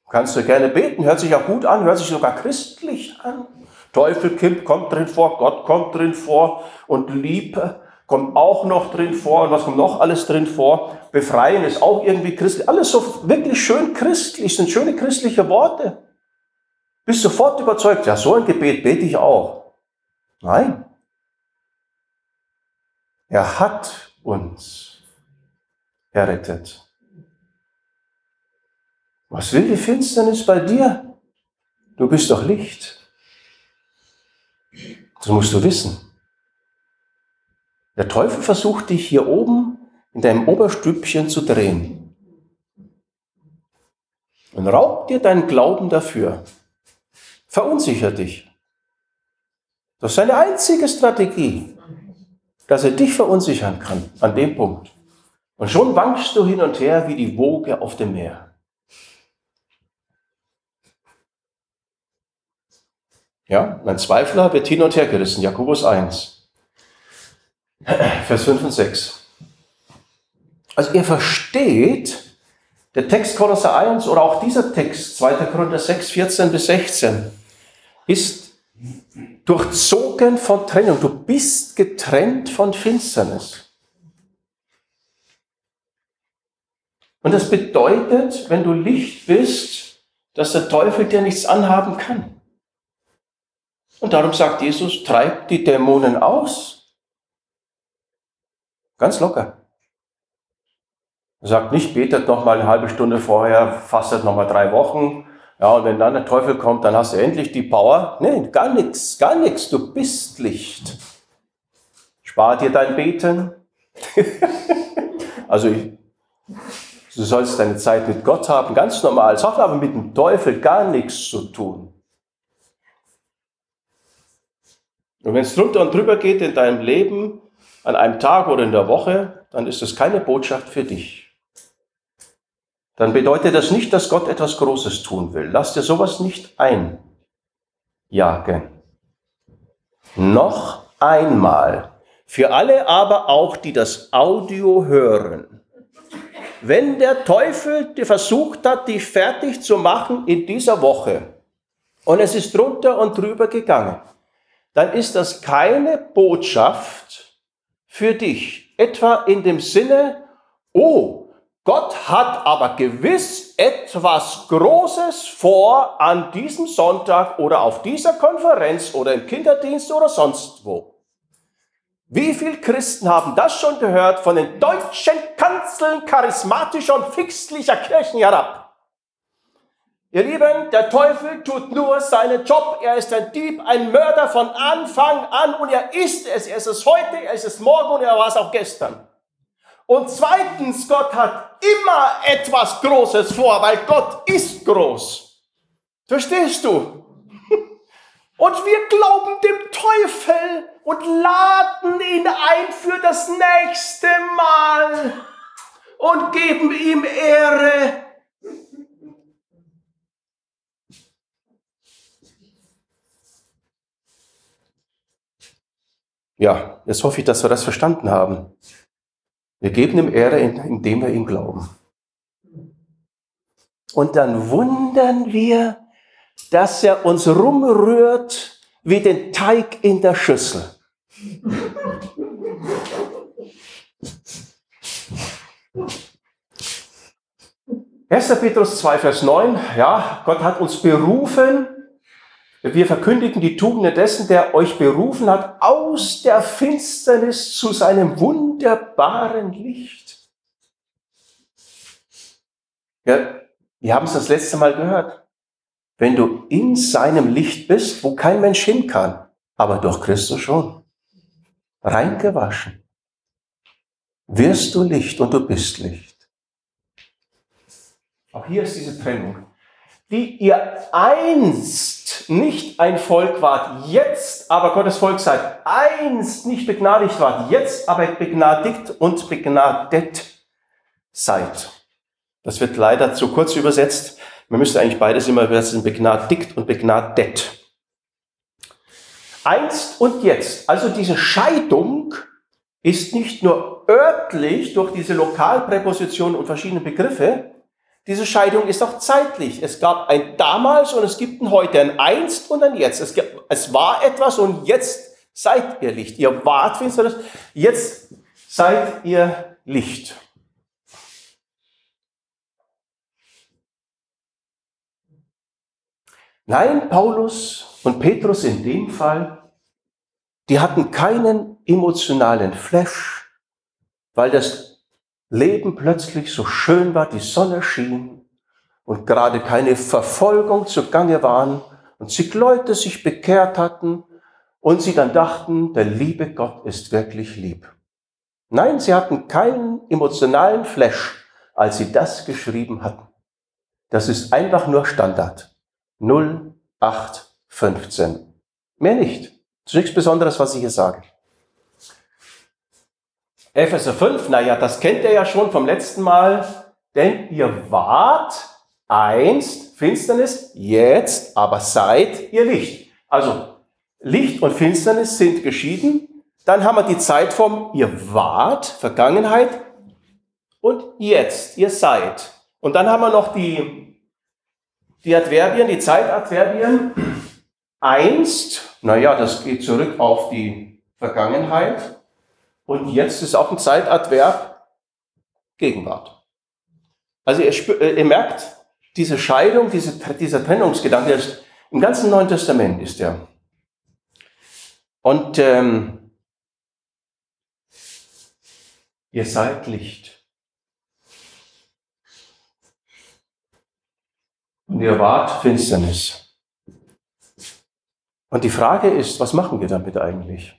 Kannst du gerne beten, hört sich auch gut an, hört sich sogar christlich an. Teufel kommt drin vor, Gott kommt drin vor und Liebe kommt auch noch drin vor. Und was kommt noch alles drin vor? Befreien ist auch irgendwie christlich. Alles so wirklich schön christlich, sind schöne christliche Worte. Bist sofort überzeugt, ja, so ein Gebet bete ich auch. Nein. Er hat uns errettet. Was will die Finsternis bei dir? Du bist doch Licht. Das musst du wissen. Der Teufel versucht dich hier oben in deinem Oberstübchen zu drehen und raubt dir deinen Glauben dafür. Verunsichert dich. Das ist seine einzige Strategie, dass er dich verunsichern kann an dem Punkt. Und schon wankst du hin und her wie die Woge auf dem Meer. Ja, ein Zweifler wird hin und her gerissen. Jakobus 1, Vers 5 und 6. Also ihr versteht, der Text Kolosser 1 oder auch dieser Text, 2. Korinther 6, 14 bis 16, ist durchzogen von Trennung. Du bist getrennt von Finsternis. Und das bedeutet, wenn du Licht bist, dass der Teufel dir nichts anhaben kann. Und darum sagt Jesus, treib die Dämonen aus. Ganz locker. Er sagt nicht, betet noch mal eine halbe Stunde vorher, fastet noch mal drei Wochen, ja, und wenn dann der Teufel kommt, dann hast du endlich die Power. Nein, gar nichts, gar nichts. Du bist Licht. Spar dir dein Beten. also, ich, du sollst deine Zeit mit Gott haben, ganz normal. Es hat aber mit dem Teufel gar nichts zu tun. Und wenn es drunter und drüber geht in deinem Leben, an einem Tag oder in der Woche, dann ist das keine Botschaft für dich dann bedeutet das nicht, dass Gott etwas Großes tun will. Lass dir sowas nicht einjagen. Noch einmal, für alle aber auch, die das Audio hören. Wenn der Teufel versucht hat, dich fertig zu machen in dieser Woche und es ist drunter und drüber gegangen, dann ist das keine Botschaft für dich. Etwa in dem Sinne, oh, Gott hat aber gewiss etwas Großes vor an diesem Sonntag oder auf dieser Konferenz oder im Kinderdienst oder sonst wo. Wie viele Christen haben das schon gehört von den deutschen Kanzeln charismatischer und fixlicher Kirchen herab? Ihr Lieben, der Teufel tut nur seinen Job. Er ist ein Dieb, ein Mörder von Anfang an und er ist es. Er ist es heute, er ist es morgen und er war es auch gestern. Und zweitens, Gott hat immer etwas Großes vor, weil Gott ist groß. Verstehst du? Und wir glauben dem Teufel und laden ihn ein für das nächste Mal und geben ihm Ehre. Ja, jetzt hoffe ich, dass wir das verstanden haben. Wir geben ihm Ehre, indem wir ihm glauben. Und dann wundern wir, dass er uns rumrührt wie den Teig in der Schüssel. 1. Petrus 2, Vers 9, ja, Gott hat uns berufen, wir verkündigen die Tugenden dessen, der euch berufen hat, aus der Finsternis zu seinem wunderbaren Licht. Ja, wir haben es das letzte Mal gehört. Wenn du in seinem Licht bist, wo kein Mensch hin kann, aber durch Christus schon, reingewaschen, wirst du Licht und du bist Licht. Auch hier ist diese Trennung. Die ihr einst nicht ein Volk wart, jetzt aber Gottes Volk seid, einst nicht begnadigt wart, jetzt aber begnadigt und begnadet seid. Das wird leider zu kurz übersetzt. Man müsste eigentlich beides immer übersetzen, begnadigt und begnadet. Einst und jetzt. Also diese Scheidung ist nicht nur örtlich durch diese Lokalpräpositionen und verschiedene Begriffe, diese Scheidung ist auch zeitlich. Es gab ein damals und es gibt ein heute, ein einst und ein jetzt. Es, gibt, es war etwas und jetzt seid ihr Licht. Ihr wart Finsternis, jetzt seid ihr Licht. Nein, Paulus und Petrus in dem Fall, die hatten keinen emotionalen Flash, weil das Leben plötzlich so schön war, die Sonne schien und gerade keine Verfolgung zugange waren und sich Leute sich bekehrt hatten und sie dann dachten, der liebe Gott ist wirklich lieb. Nein, sie hatten keinen emotionalen Flash, als sie das geschrieben hatten. Das ist einfach nur Standard. 0, 8, 15. Mehr nicht. Das ist nichts Besonderes, was ich hier sage. Epheser 5, naja, das kennt ihr ja schon vom letzten Mal. Denn ihr wart einst Finsternis, jetzt aber seid ihr Licht. Also Licht und Finsternis sind geschieden. Dann haben wir die Zeitform, ihr wart, Vergangenheit, und jetzt, ihr seid. Und dann haben wir noch die die Adverbien, die Zeitadverbien, einst, naja, das geht zurück auf die Vergangenheit. Und jetzt ist auch ein Zeitadverb Gegenwart. Also ihr, spür, äh, ihr merkt, diese Scheidung, diese, dieser Trennungsgedanke, ist, im ganzen Neuen Testament ist der. Und ähm, ihr seid Licht. Und ihr wart Finsternis. Und die Frage ist, was machen wir damit eigentlich?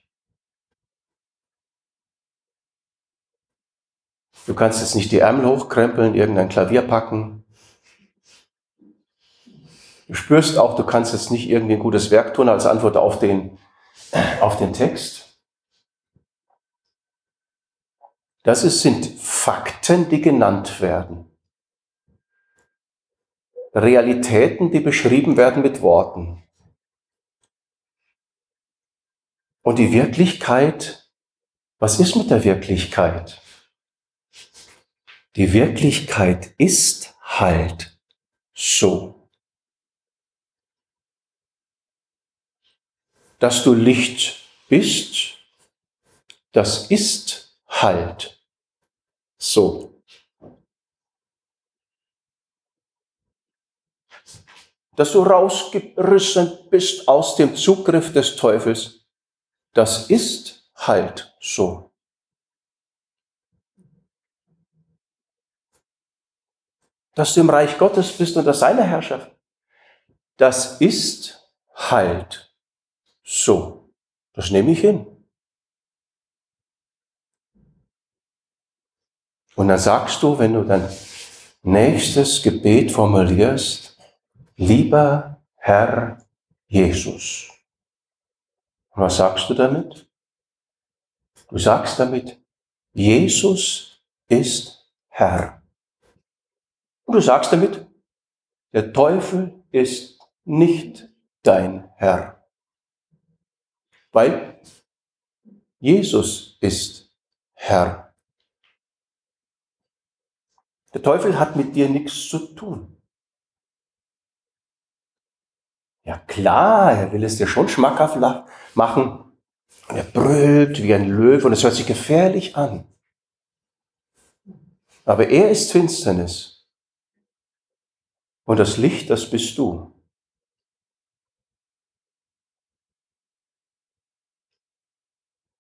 Du kannst jetzt nicht die Ärmel hochkrempeln, irgendein Klavier packen. Du spürst auch, du kannst jetzt nicht irgendwie ein gutes Werk tun als Antwort auf den, auf den Text. Das ist, sind Fakten, die genannt werden. Realitäten, die beschrieben werden mit Worten. Und die Wirklichkeit, was ist mit der Wirklichkeit? Die Wirklichkeit ist halt so. Dass du Licht bist, das ist halt so. dass du rausgerissen bist aus dem Zugriff des Teufels. Das ist halt so. Dass du im Reich Gottes bist unter seiner Herrschaft. Das ist halt so. Das nehme ich hin. Und dann sagst du, wenn du dein nächstes Gebet formulierst, lieber Herr Jesus. Und was sagst du damit? Du sagst damit, Jesus ist Herr. Und du sagst damit, der Teufel ist nicht dein Herr. Weil Jesus ist Herr. Der Teufel hat mit dir nichts zu tun. Ja klar, er will es dir schon schmackhaft machen. Und er brüllt wie ein Löwe und es hört sich gefährlich an. Aber er ist Finsternis. Und das Licht, das bist du.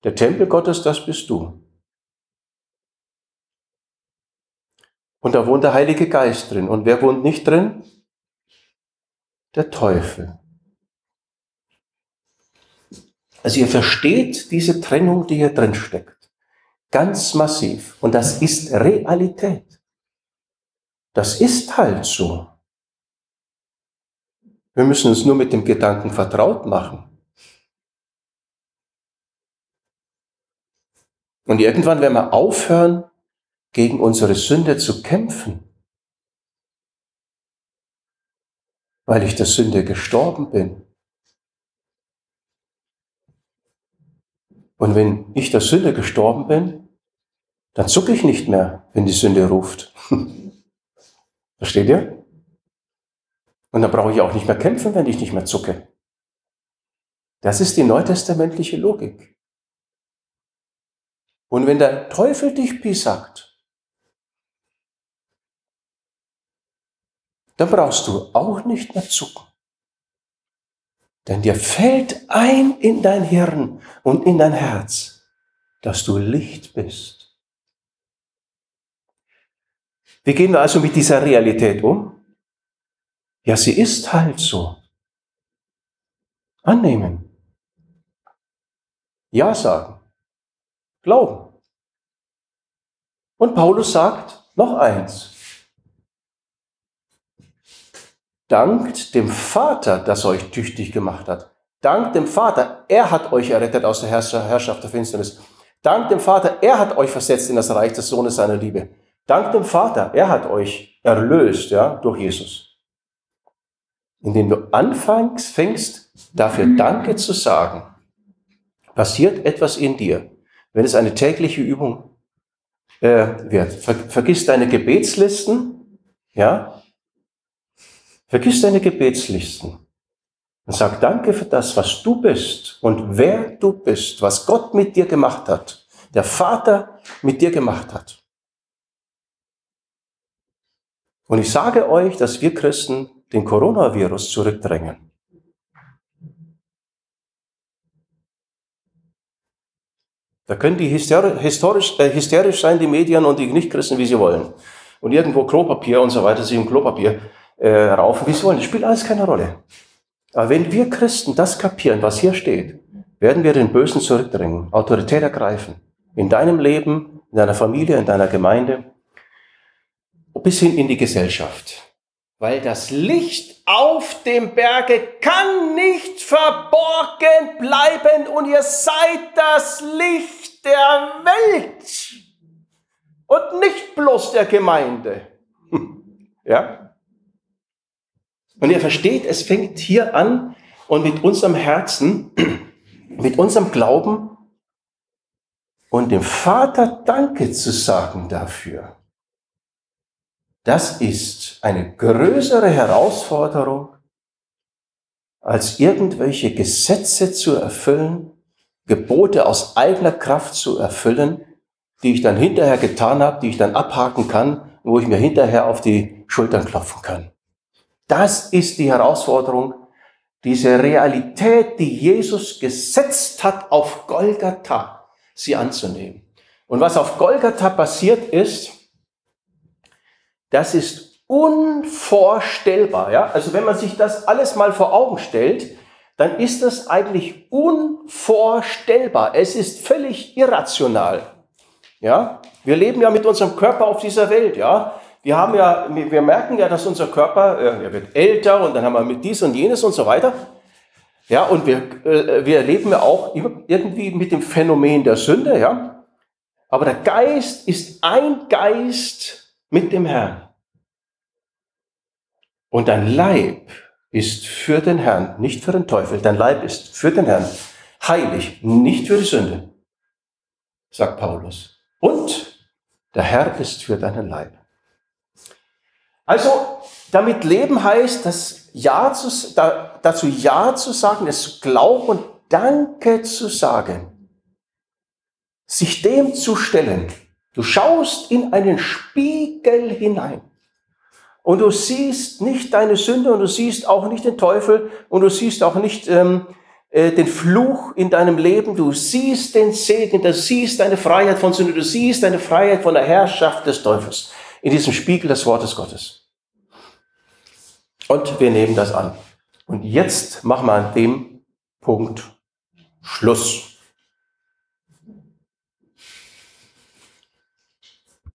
Der Tempel Gottes, das bist du. Und da wohnt der Heilige Geist drin. Und wer wohnt nicht drin? Der Teufel. Also ihr versteht diese Trennung, die hier drin steckt. Ganz massiv. Und das ist Realität. Das ist halt so. Wir müssen uns nur mit dem Gedanken vertraut machen. Und irgendwann werden wir aufhören, gegen unsere Sünde zu kämpfen, weil ich der Sünde gestorben bin. Und wenn ich der Sünde gestorben bin, dann zucke ich nicht mehr, wenn die Sünde ruft. Versteht ihr? Und dann brauche ich auch nicht mehr kämpfen, wenn ich nicht mehr zucke. Das ist die neutestamentliche Logik. Und wenn der Teufel dich pisackt, dann brauchst du auch nicht mehr zucken. Denn dir fällt ein in dein Hirn und in dein Herz, dass du Licht bist. Wie gehen wir also mit dieser Realität um? Ja, sie ist halt so. Annehmen. Ja sagen. Glauben. Und Paulus sagt noch eins. Dankt dem Vater, das euch tüchtig gemacht hat. Dankt dem Vater, er hat euch errettet aus der Herrschaft der Finsternis. Dankt dem Vater, er hat euch versetzt in das Reich des Sohnes seiner Liebe. Dankt dem Vater, er hat euch erlöst, ja, durch Jesus. Indem du anfängst, fängst, dafür Danke zu sagen, passiert etwas in dir. Wenn es eine tägliche Übung äh, wird. Ver vergiss deine Gebetslisten, ja, Vergiss deine Gebetslisten und sag Danke für das, was du bist und wer du bist, was Gott mit dir gemacht hat, der Vater mit dir gemacht hat. Und ich sage euch, dass wir Christen den Coronavirus zurückdrängen. Da können die hysterisch, äh, hysterisch sein, die Medien und die Nichtchristen, wie sie wollen. Und irgendwo Klopapier und so weiter, sie im Klopapier äh, raufen, wie sie wollen. Das spielt alles keine Rolle. Aber wenn wir Christen das kapieren, was hier steht, werden wir den Bösen zurückdrängen, Autorität ergreifen. In deinem Leben, in deiner Familie, in deiner Gemeinde, bis hin in die Gesellschaft. Weil das Licht auf dem Berge kann nicht verborgen bleiben und ihr seid das Licht der Welt und nicht bloß der Gemeinde. Ja? Und ihr versteht, es fängt hier an und mit unserem Herzen, mit unserem Glauben und dem Vater Danke zu sagen dafür. Das ist eine größere Herausforderung, als irgendwelche Gesetze zu erfüllen, Gebote aus eigener Kraft zu erfüllen, die ich dann hinterher getan habe, die ich dann abhaken kann, wo ich mir hinterher auf die Schultern klopfen kann. Das ist die Herausforderung, diese Realität, die Jesus gesetzt hat auf Golgatha, sie anzunehmen. Und was auf Golgatha passiert ist, das ist unvorstellbar. Ja? Also wenn man sich das alles mal vor Augen stellt, dann ist das eigentlich unvorstellbar. Es ist völlig irrational. Ja? Wir leben ja mit unserem Körper auf dieser Welt. Ja? wir haben ja, wir merken ja, dass unser Körper, äh, er wird älter und dann haben wir mit dies und jenes und so weiter. Ja, und wir, äh, wir leben ja auch irgendwie mit dem Phänomen der Sünde, ja. Aber der Geist ist ein Geist mit dem Herrn. Und dein Leib ist für den Herrn, nicht für den Teufel. Dein Leib ist für den Herrn heilig, nicht für die Sünde, sagt Paulus. Und der Herr ist für deinen Leib. Also damit leben heißt, das ja zu, da, dazu Ja zu sagen, es glauben und Danke zu sagen. Sich dem zu stellen. Du schaust in einen Spiegel hinein und du siehst nicht deine Sünde und du siehst auch nicht den Teufel und du siehst auch nicht ähm, äh, den Fluch in deinem Leben, du siehst den Segen, du siehst deine Freiheit von Sünde, du siehst deine Freiheit von der Herrschaft des Teufels in diesem Spiegel des Wortes Gottes. Und wir nehmen das an. Und jetzt machen wir an dem Punkt Schluss.